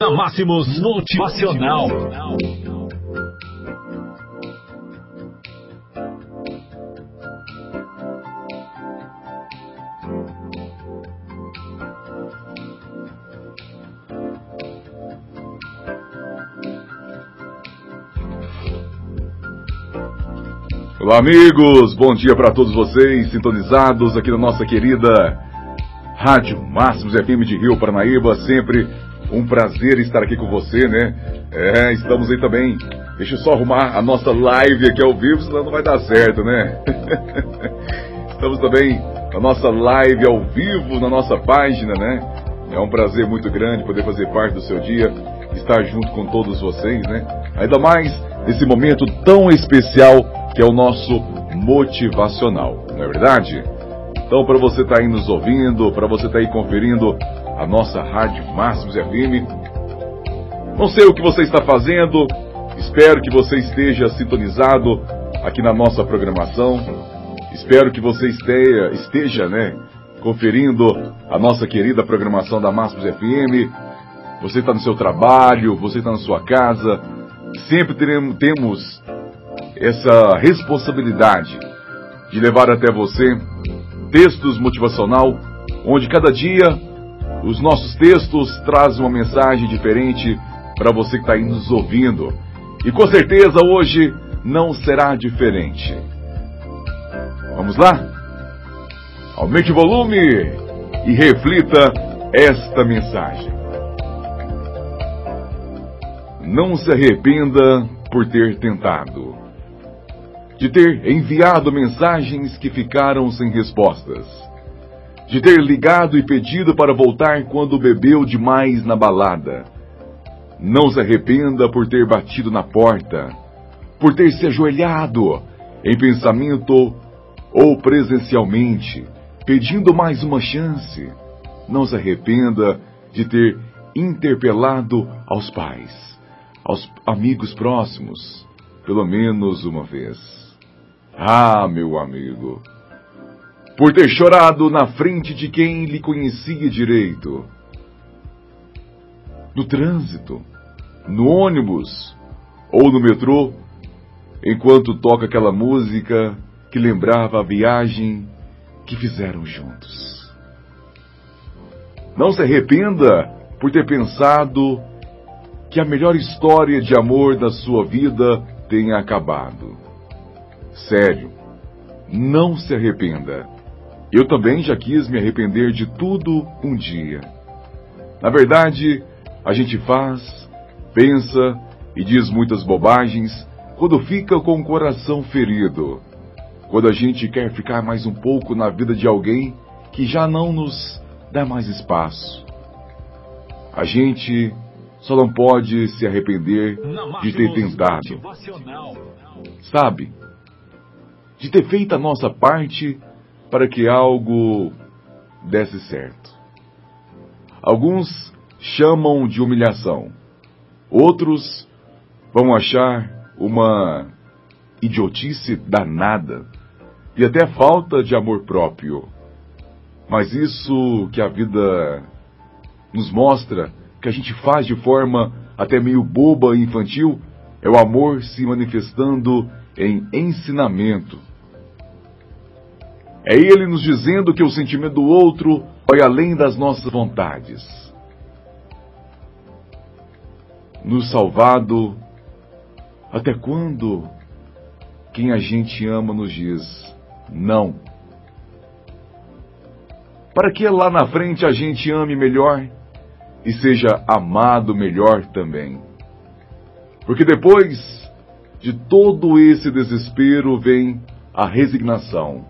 Na Máximos Motivacional. Olá, amigos! Bom dia para todos vocês, sintonizados aqui na nossa querida Rádio Máximos FM de Rio Paranaíba. Sempre um prazer estar aqui com você, né? É, estamos aí também. Deixa eu só arrumar a nossa live aqui ao vivo, senão não vai dar certo, né? estamos também na nossa live ao vivo, na nossa página, né? É um prazer muito grande poder fazer parte do seu dia, estar junto com todos vocês, né? Ainda mais nesse momento tão especial que é o nosso motivacional, não é verdade? Então, para você estar tá aí nos ouvindo, para você estar tá aí conferindo a nossa Rádio Máximos FM, não sei o que você está fazendo, espero que você esteja sintonizado aqui na nossa programação, espero que você esteja, esteja né, conferindo a nossa querida programação da Máximos FM. Você está no seu trabalho, você está na sua casa, sempre teremos, temos essa responsabilidade de levar até você textos motivacional, onde cada dia os nossos textos trazem uma mensagem diferente para você que está aí nos ouvindo. E com certeza hoje não será diferente. Vamos lá? Aumente o volume e reflita esta mensagem. Não se arrependa por ter tentado de ter enviado mensagens que ficaram sem respostas, de ter ligado e pedido para voltar quando bebeu demais na balada. Não se arrependa por ter batido na porta, por ter se ajoelhado em pensamento ou presencialmente, pedindo mais uma chance. Não se arrependa de ter interpelado aos pais, aos amigos próximos, pelo menos uma vez. Ah, meu amigo, por ter chorado na frente de quem lhe conhecia direito. No trânsito, no ônibus ou no metrô, enquanto toca aquela música que lembrava a viagem que fizeram juntos. Não se arrependa por ter pensado que a melhor história de amor da sua vida tenha acabado. Sério, não se arrependa. Eu também já quis me arrepender de tudo um dia. Na verdade, a gente faz, pensa e diz muitas bobagens quando fica com o coração ferido. Quando a gente quer ficar mais um pouco na vida de alguém que já não nos dá mais espaço. A gente só não pode se arrepender de ter tentado. Sabe? de ter feito a nossa parte para que algo desse certo. Alguns chamam de humilhação, outros vão achar uma idiotice danada e até falta de amor próprio. Mas isso que a vida nos mostra, que a gente faz de forma até meio boba e infantil, é o amor se manifestando em ensinamento, é Ele nos dizendo que o sentimento do outro vai além das nossas vontades. Nos salvado, até quando quem a gente ama nos diz não? Para que lá na frente a gente ame melhor e seja amado melhor também. Porque depois de todo esse desespero vem a resignação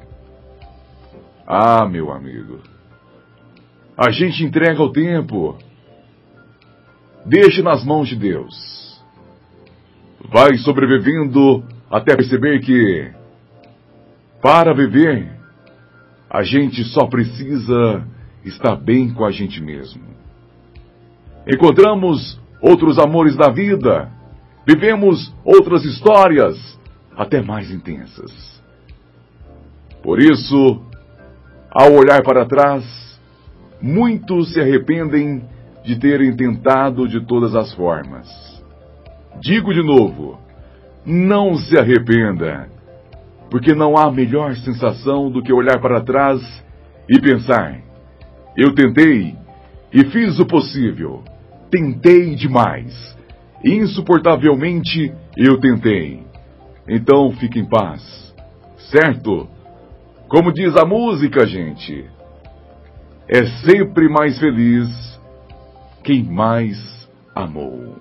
ah, meu amigo. A gente entrega o tempo. Deixe nas mãos de Deus. Vai sobrevivendo até perceber que, para viver, a gente só precisa estar bem com a gente mesmo. Encontramos outros amores da vida, vivemos outras histórias, até mais intensas. Por isso, ao olhar para trás, muitos se arrependem de terem tentado de todas as formas. Digo de novo, não se arrependa, porque não há melhor sensação do que olhar para trás e pensar: eu tentei e fiz o possível, tentei demais, insuportavelmente eu tentei. Então fique em paz, certo? Como diz a música, gente, é sempre mais feliz quem mais amou.